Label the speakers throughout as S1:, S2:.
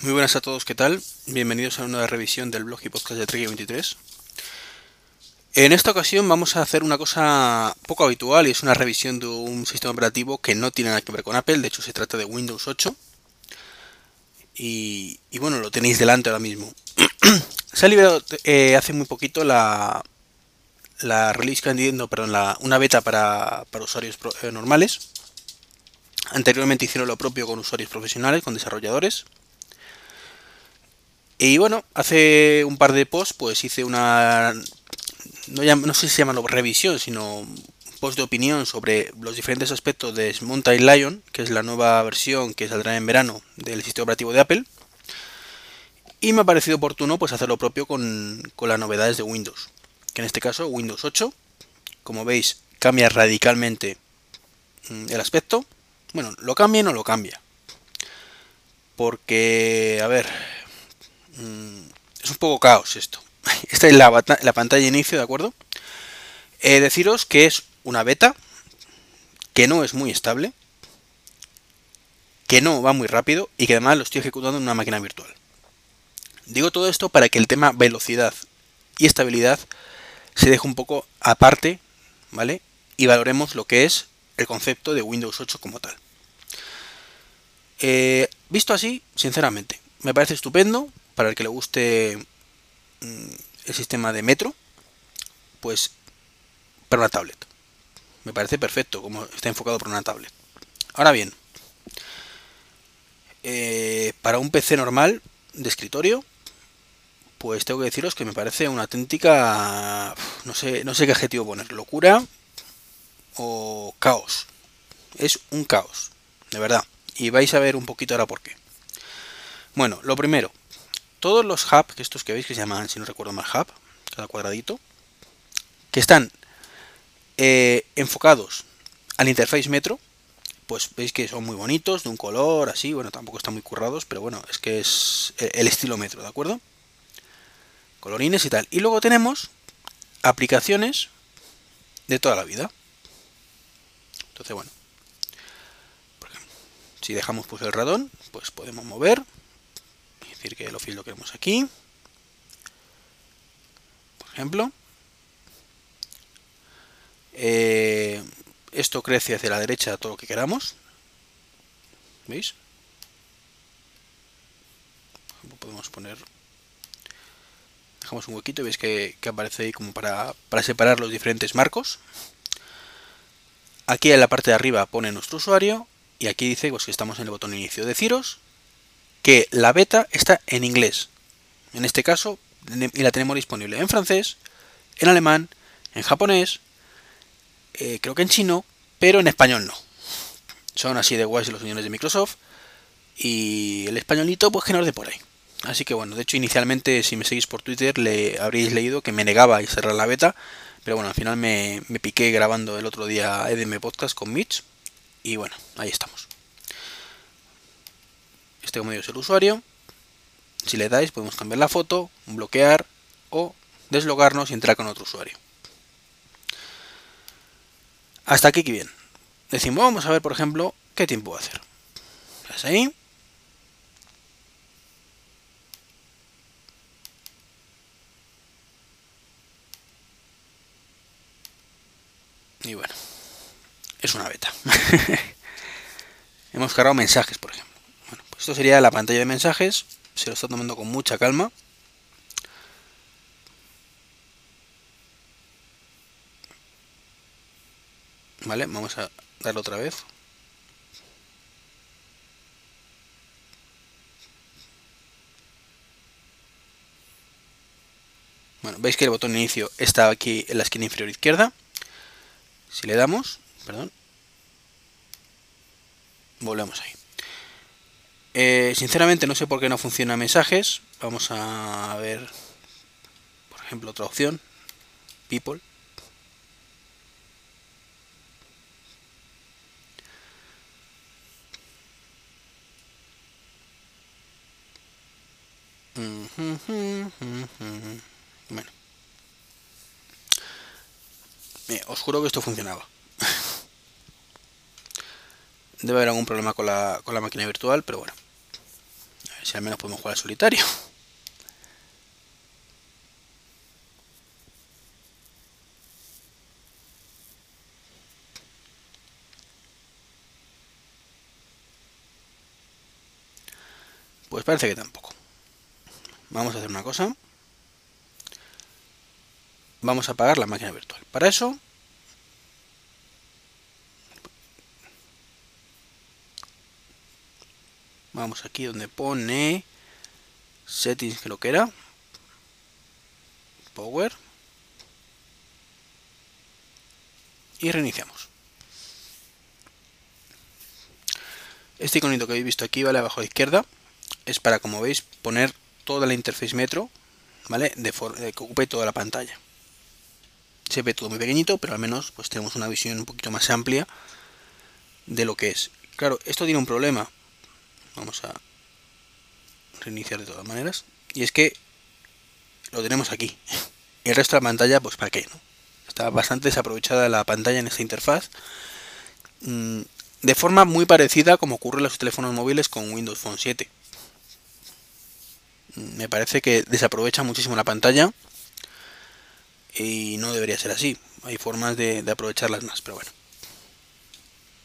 S1: Muy buenas a todos, ¿qué tal? Bienvenidos a una revisión del blog y podcast de Trek 23. En esta ocasión vamos a hacer una cosa poco habitual y es una revisión de un sistema operativo que no tiene nada que ver con Apple, de hecho se trata de Windows 8. Y, bueno, lo tenéis delante ahora mismo. se ha liberado eh, hace muy poquito la, la release candidato, perdón, una beta para, usuarios eh, normales. Anteriormente hicieron lo propio con usuarios profesionales, con desarrolladores. Y bueno, hace un par de posts pues hice una... No, no sé si se llama revisión, sino post de opinión sobre los diferentes aspectos de Mountain Lion, que es la nueva versión que saldrá en verano del sistema operativo de Apple. Y me ha parecido oportuno pues hacer lo propio con, con las novedades de Windows. Que en este caso Windows 8, como veis, cambia radicalmente mm, el aspecto. Bueno, lo cambia y no lo cambia. Porque, a ver, Mm, es un poco caos esto. Esta es la, pantalla de inicio, ¿de acuerdo? Eh, deciros que es una beta, que no es muy estable, que no va muy rápido y que además lo estoy ejecutando en una máquina virtual. Digo todo esto para que el tema velocidad y estabilidad se deje un poco aparte, ¿vale? Y valoremos lo que es el concepto de Windows 8 como tal. Eh, visto así, sinceramente, me parece estupendo, para el que le guste mm, el sistema de metro, pues para una tablet. Me parece perfecto como está enfocado para una tablet. Ahora bien, eh, para un PC normal de escritorio, pues tengo que deciros que me parece una auténtica, no sé, no sé qué adjetivo poner, locura o caos. Es un caos, de verdad. Y vais a ver un poquito ahora por qué. Bueno, lo primero, todos los hubs, que estos que veis que se llaman, si no recuerdo mal, hub, cada cuadradito, que están eh, enfocados al interface metro, pues veis que son muy bonitos, de un color así, bueno, tampoco están muy currados, pero bueno, es que es el estilo metro, ¿de acuerdo? Colorines y tal. Y luego tenemos aplicaciones de toda la vida. Entonces, bueno, si dejamos pues el radón, pues podemos mover decir que el field lo queremos aquí. Por ejemplo. Eh, esto crece hacia la derecha todo lo que queramos. ¿Veis? Podemos poner... Dejamos un huequito y veis que, aparece ahí como para, para separar los diferentes marcos. Aquí en la parte de arriba pone nuestro usuario y aquí dice pues, que estamos en el botón inicio. Deciros que la beta está en inglés. En este caso, y la tenemos disponible en francés, en alemán, en japonés, eh, creo que en chino, pero en español no. Son así de guays los señores de Microsoft. Y el españolito, pues que no es de por ahí. Así que bueno, de hecho inicialmente si me seguís por Twitter le habréis leído que me negaba a cerrar la beta. Pero bueno, al final me, me piqué grabando el otro día EDM Podcast con Mitch. Y bueno, ahí estamos. Este medio es el usuario. Si le dais podemos cambiar la foto, bloquear o deslogarnos y entrar con otro usuario. Hasta aquí que bien. Decimos, vamos a ver por ejemplo qué tiempo va a hacer. ahí. Y bueno, es una beta. Hemos cargado mensajes, por ejemplo. Esto sería la pantalla de mensajes. Se lo está tomando con mucha calma. Vale, vamos a darle otra vez. Bueno, veis que el botón inicio está aquí en la esquina inferior izquierda. Si le damos, perdón, volvemos ahí. Eh, sinceramente no sé por qué no funciona mensajes. Vamos a ver, por ejemplo, otra opción. People. Bueno. os juro que esto funcionaba. Debe haber algún problema con la, con la máquina virtual, pero bueno. Si al menos podemos jugar solitario. Pues parece que tampoco. Vamos a hacer una cosa. Vamos a apagar la máquina virtual. Para eso Vamos aquí donde pone settings creo que era. Power. Y reiniciamos. Este iconito que habéis visto aquí, ¿vale? Abajo a la izquierda, es para, como veis, poner toda la interface metro, ¿vale? De, de que ocupe toda la pantalla. Se ve todo muy pequeñito, pero al menos pues tenemos una visión un poquito más amplia de lo que es. Claro, esto tiene un problema, Vamos a reiniciar de todas maneras. Y es que lo tenemos aquí. El resto de la pantalla, pues para qué, ¿no? Está bastante desaprovechada la pantalla en esta interfaz. Mm, de forma muy parecida como ocurre en los teléfonos móviles con Windows Phone 7. Mm, me parece que desaprovecha muchísimo la pantalla y no debería ser así. Hay formas de aprovecharlas más, pero bueno.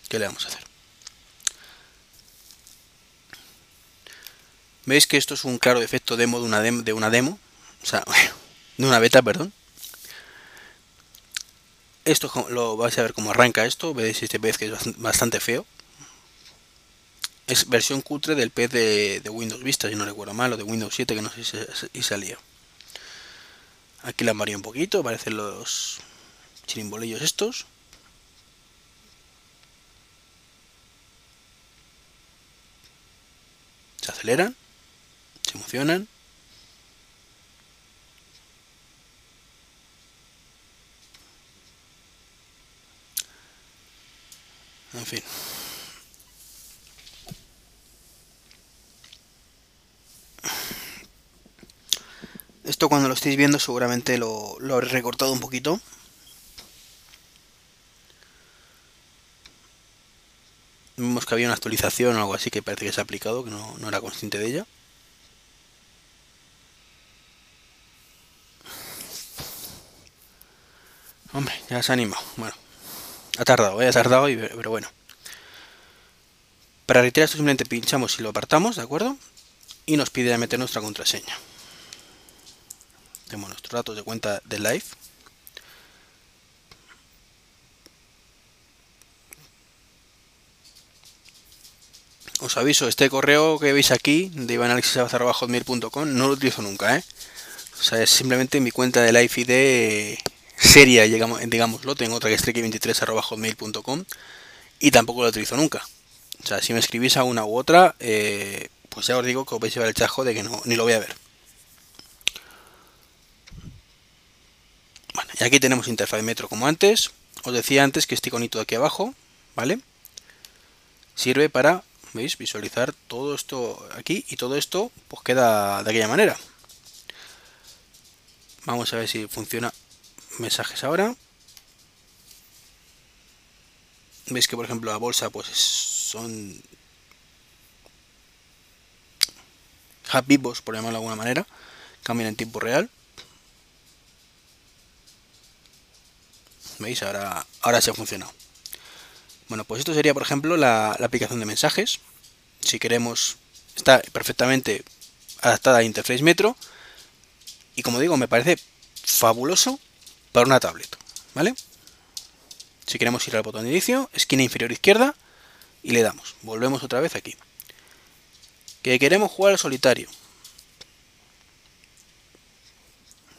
S1: ¿Qué le vamos a hacer? Veis que esto es un claro efecto demo de una demo, de una demo o sea, de una beta, perdón. Esto lo vais a ver cómo arranca esto, veis este pez que es bastante feo. Es versión cutre del pez de, Windows Vista, si no recuerdo mal, o de Windows 7, que no sé si, salía. Aquí la maría un poquito, aparecen los chirimbolillos estos. Se aceleran emocionan. En fin. Esto cuando lo estéis viendo seguramente lo, lo habré recortado un poquito. Vemos que había una actualización o algo así que parece que se ha aplicado, que no, no era consciente de ella. Hombre, ya se ha animado. Bueno, ha tardado, ¿eh? ha tardado, pero bueno. Para retirar esto simplemente pinchamos y lo apartamos, ¿de acuerdo? Y nos pide meter nuestra contraseña. Tenemos nuestros datos de cuenta de Live. Os aviso, este correo que veis aquí, de ivanalexis.com, no lo utilizo nunca, ¿eh? O sea, es simplemente mi cuenta de Live ID seria, digámoslo. Tengo otra que es trek23.hotmail.com y tampoco la utilizo nunca. O sea, si me escribís a una u otra, eh, pues ya os digo que os vais a llevar el chajo de que no, ni lo voy a ver. Bueno, y aquí tenemos interfaz metro como antes. Os decía antes que este iconito de aquí abajo, ¿vale? Sirve para, ¿veis? Visualizar todo esto aquí y todo esto pues queda de aquella manera. Vamos a ver si funciona mensajes ahora. Veis que por ejemplo la bolsa pues son happy vivos por llamarlo de alguna manera. Cambian en tiempo real. ¿Veis? Ahora, ahora se ha funcionado. Bueno, pues esto sería por ejemplo la, la aplicación de mensajes. Si queremos, está perfectamente adaptada a Interface Metro. Y como digo, me parece fabuloso para una tablet, ¿vale? Si queremos ir al botón de inicio, esquina inferior izquierda y le damos. Volvemos otra vez aquí. Que queremos jugar al solitario.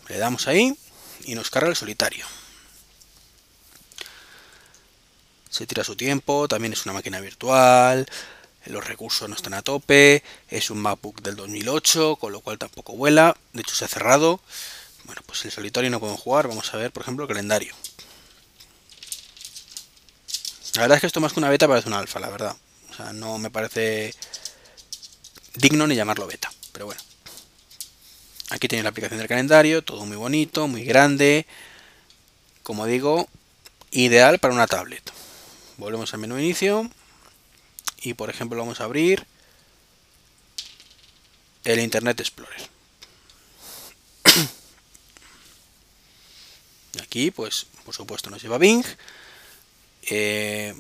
S1: Le damos ahí y nos carga el solitario. Se tira su tiempo, también es una máquina virtual, los recursos no están a tope, es un MacBook del 2008, con lo cual tampoco vuela, de hecho se ha cerrado. Bueno, pues el solitario no podemos jugar. Vamos a ver, por ejemplo, el calendario. La verdad es que esto más que una beta parece una alfa, la verdad. O sea, no me parece digno ni llamarlo beta. Pero bueno. Aquí tiene la aplicación del calendario, todo muy bonito, muy grande. Como digo, ideal para una tablet. Volvemos al menú inicio. Y por ejemplo vamos a abrir el Internet Explorer. Aquí, pues, por supuesto, nos lleva Bing. Eh,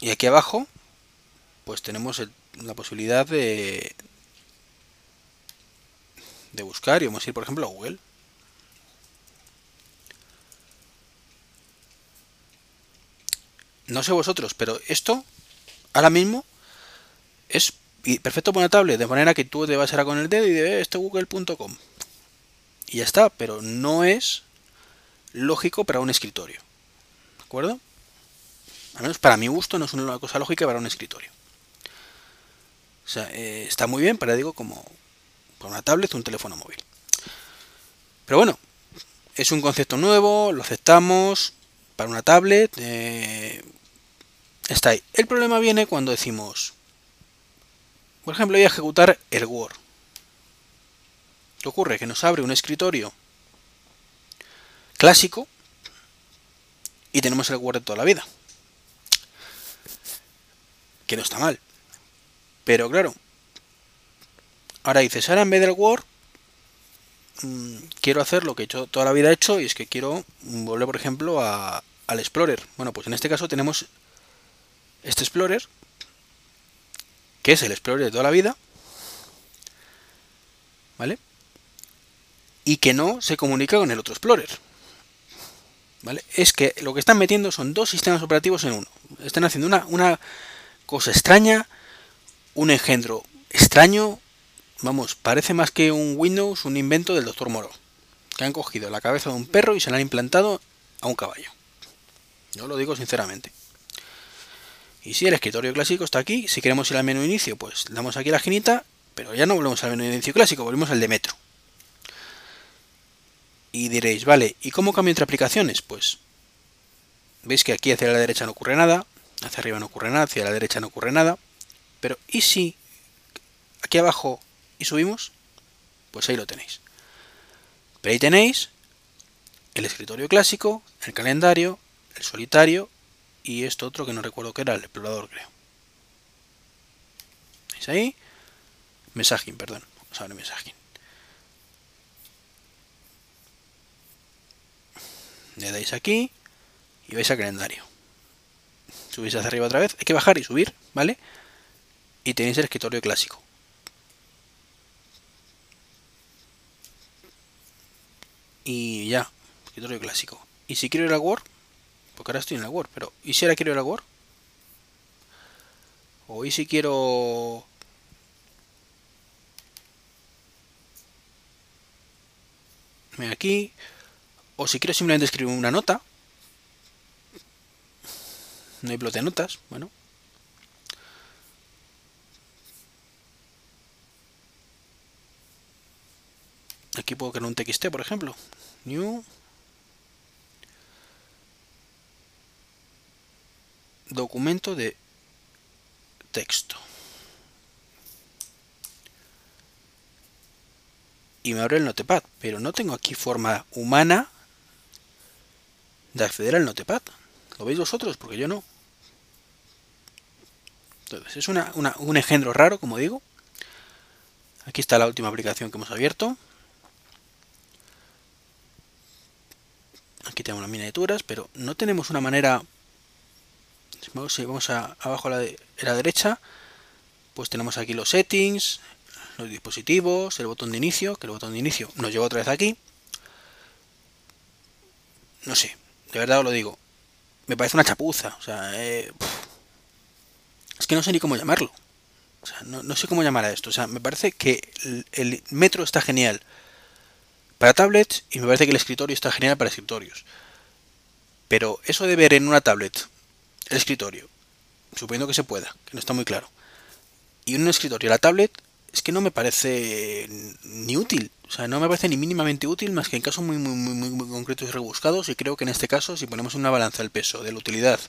S1: y aquí abajo, pues tenemos la posibilidad de, de buscar y vamos a ir, por ejemplo, a Google. No sé vosotros, pero esto ahora mismo es perfecto tablet, de manera que tú te vas a ir con el dedo y de esto google.com. Y ya está, pero no es lógico para un escritorio. ¿De acuerdo? Al menos para mi gusto no es una cosa lógica para un escritorio. O sea, eh, está muy bien para, digo, como para una tablet o un teléfono móvil. Pero bueno, es un concepto nuevo, lo aceptamos para una tablet. Eh, está ahí. El problema viene cuando decimos, por ejemplo, voy a ejecutar el Word. ¿Qué ocurre? Que nos abre un escritorio clásico y tenemos el Word de toda la vida. Que no está mal. Pero claro, ahora dices, ahora en vez del Word, mm, quiero hacer lo que he hecho toda la vida he hecho y es que quiero volver, por ejemplo, a, al Explorer. Bueno, pues en este caso tenemos este Explorer, que es el Explorer de toda la vida, ¿vale? Y que no se comunica con el otro Explorer. ¿Vale? Es que lo que están metiendo son dos sistemas operativos en uno. Están haciendo una, una cosa extraña, un engendro extraño. Vamos, parece más que un Windows, un invento del doctor Moro. Que han cogido la cabeza de un perro y se la han implantado a un caballo. Yo lo digo sinceramente. Y si el escritorio clásico está aquí, si queremos ir al menú inicio, pues damos aquí la esquinita, pero ya no volvemos al menú inicio clásico, volvemos al de Metro. Y diréis, vale, ¿y cómo cambio entre aplicaciones? Pues veis que aquí hacia la derecha no ocurre nada, hacia arriba no ocurre nada, hacia la derecha no ocurre nada. Pero ¿y si aquí abajo y subimos? Pues ahí lo tenéis. Pero ahí tenéis el escritorio clásico, el calendario, el solitario y esto otro que no recuerdo que era, el explorador creo. ¿Veis ahí? Messaging, perdón. Vamos a ver messaging. Le dais aquí y vais al calendario. Subís hacia arriba otra vez. Hay que bajar y subir, ¿vale? Y tenéis el escritorio clásico. Y ya, escritorio clásico. Y si quiero ir a Word, porque ahora estoy en la Word, pero ¿y si ahora quiero ir a Word? O ¿y si quiero... aquí o si quiero simplemente escribir una nota. No hay bloque de notas bueno. Aquí puedo crear un txt por ejemplo. New. Documento de texto. Y me abre el Notepad, pero no tengo aquí forma humana de acceder al Notepad. ¿Lo veis vosotros? Porque yo no. Entonces, es una, un engendro raro, como digo. Aquí está la última aplicación que hemos abierto. Aquí tenemos las miniaturas, pero no tenemos una manera si vamos a, abajo a la, la derecha, pues tenemos aquí los settings, los dispositivos, el botón de inicio, que el botón de inicio nos lleva otra vez aquí. No sé, de verdad os lo digo. Me parece una chapuza. O sea, eh, es que no sé ni cómo llamarlo. O sea, no, sé cómo llamar a esto. O sea, me parece que el, el, metro está genial para tablets y me parece que el escritorio está genial para escritorios. Pero eso de ver en una tablet el escritorio, suponiendo que se pueda, que no está muy claro, y un escritorio, la tablet, es que no me parece ni útil. O sea, no me parece ni mínimamente útil más que en casos muy, muy, muy, muy concretos y rebuscados. Y creo que en este caso, si ponemos una balanza el peso de la utilidad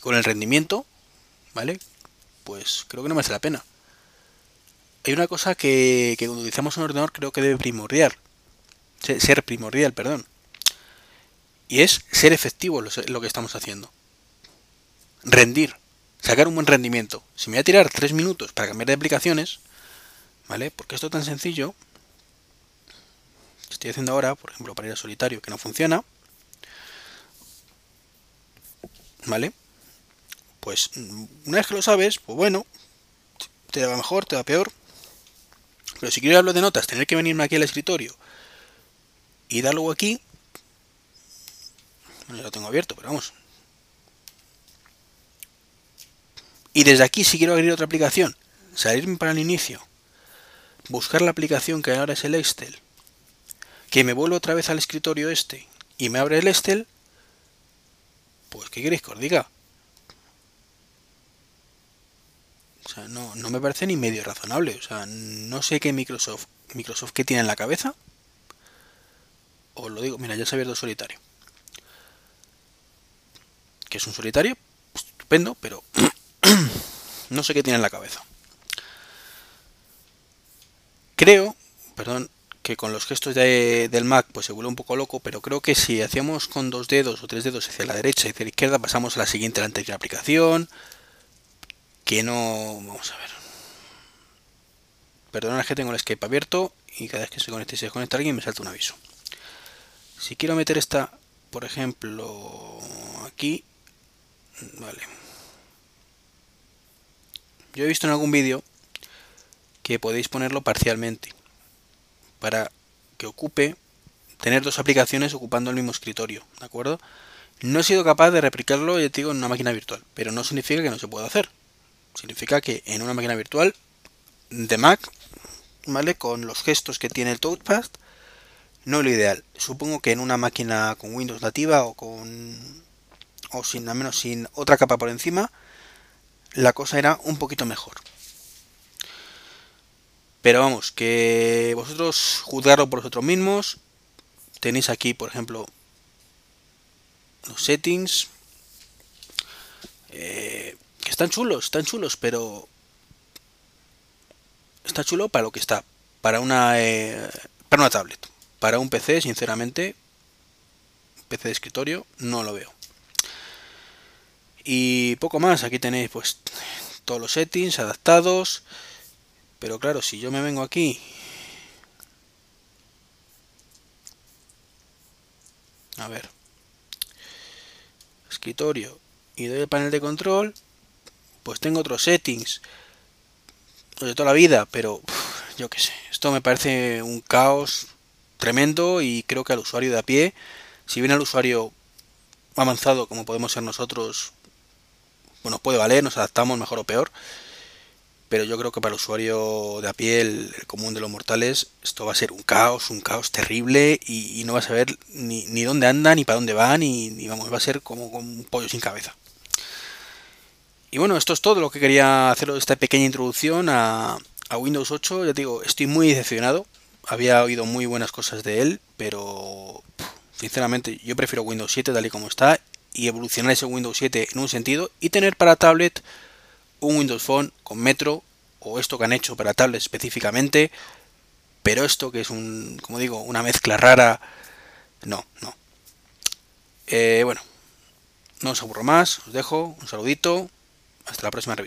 S1: con el rendimiento, ¿vale? Pues creo que no merece la pena. Hay una cosa que, que cuando utilizamos un ordenador creo que debe primordial. Ser primordial, perdón. Y es ser efectivo lo que estamos haciendo rendir. Sacar un buen rendimiento. Si me voy a tirar 3 minutos para cambiar de aplicaciones, ¿vale? Porque esto es tan sencillo, estoy haciendo ahora, por ejemplo, para ir a solitario, que no funciona, ¿vale? Pues una vez que lo sabes, pues bueno, te va mejor, te va peor. Pero si quiero hablar de notas, tener que venirme aquí al escritorio y darlo aquí, bueno, ya lo tengo abierto, pero vamos. Y desde aquí, si quiero abrir otra aplicación, salirme para el inicio, buscar la aplicación que ahora es el Excel, que me vuelvo otra vez al escritorio este y me abre el Excel, pues ¿qué queréis que os diga? O sea, no, no me parece ni medio razonable. O sea, no sé qué Microsoft, Microsoft qué tiene en la cabeza. Os lo digo, mira, ya se ha abierto solitario. Que es un solitario, estupendo, pero no sé qué tiene en la cabeza. Creo, perdón, que con los gestos del Mac pues se vuelve un poco loco, pero creo que si hacíamos con dos dedos o tres dedos hacia la derecha y hacia la izquierda, pasamos a la siguiente, la anterior aplicación, que no... Vamos a ver. Perdonad que tengo el Skype abierto y cada vez que se conecte y se desconecta alguien me salta un aviso. Si quiero meter esta, por ejemplo, aquí, vale. Yo he visto en algún vídeo que podéis ponerlo parcialmente para que ocupe tener dos aplicaciones ocupando el mismo escritorio, ¿de acuerdo? No he sido capaz de replicarlo, ya digo, en una máquina virtual, pero no significa que no se pueda hacer. Significa que en una máquina virtual de Mac, ¿vale? Con los gestos que tiene el touchpad, no es lo ideal. Supongo que en una máquina con Windows nativa o con o sin al menos sin otra capa por encima, la cosa era un poquito mejor. Pero vamos, que vosotros juzgarlo por vosotros mismos. Tenéis aquí, por ejemplo, los settings. Eh, que están chulos, están chulos, pero está chulo para lo que está. Para una, eh, para una tablet. Para un PC, sinceramente, PC de escritorio, no lo veo. Y poco más, aquí tenéis pues todos los settings adaptados. Pero claro, si yo me vengo aquí a ver escritorio y doy el panel de control pues tengo otros settings de toda la vida, pero yo qué sé, esto me parece un caos tremendo y creo que al usuario de a pie, si bien al usuario avanzado como podemos ser nosotros, bueno, puede valer, nos adaptamos mejor o peor, pero yo creo que para el usuario de a pie, el, común de los mortales, esto va a ser un caos, un caos terrible y, no va a saber ni, ni, dónde anda, ni para dónde va, ni vamos, va a ser como un pollo sin cabeza. Y bueno, esto es todo lo que quería hacer esta pequeña introducción a, Windows 8. Ya digo, estoy muy decepcionado. Había oído muy buenas cosas de él, pero sinceramente yo prefiero Windows 7 tal y como está y evolucionar ese Windows 7 en un sentido y tener para tablet un Windows Phone con Metro o esto que han hecho para tablet específicamente, pero esto que es un, como digo, una mezcla rara, no, no. Eh, bueno, no os aburro más, os dejo un saludito hasta la próxima revisión.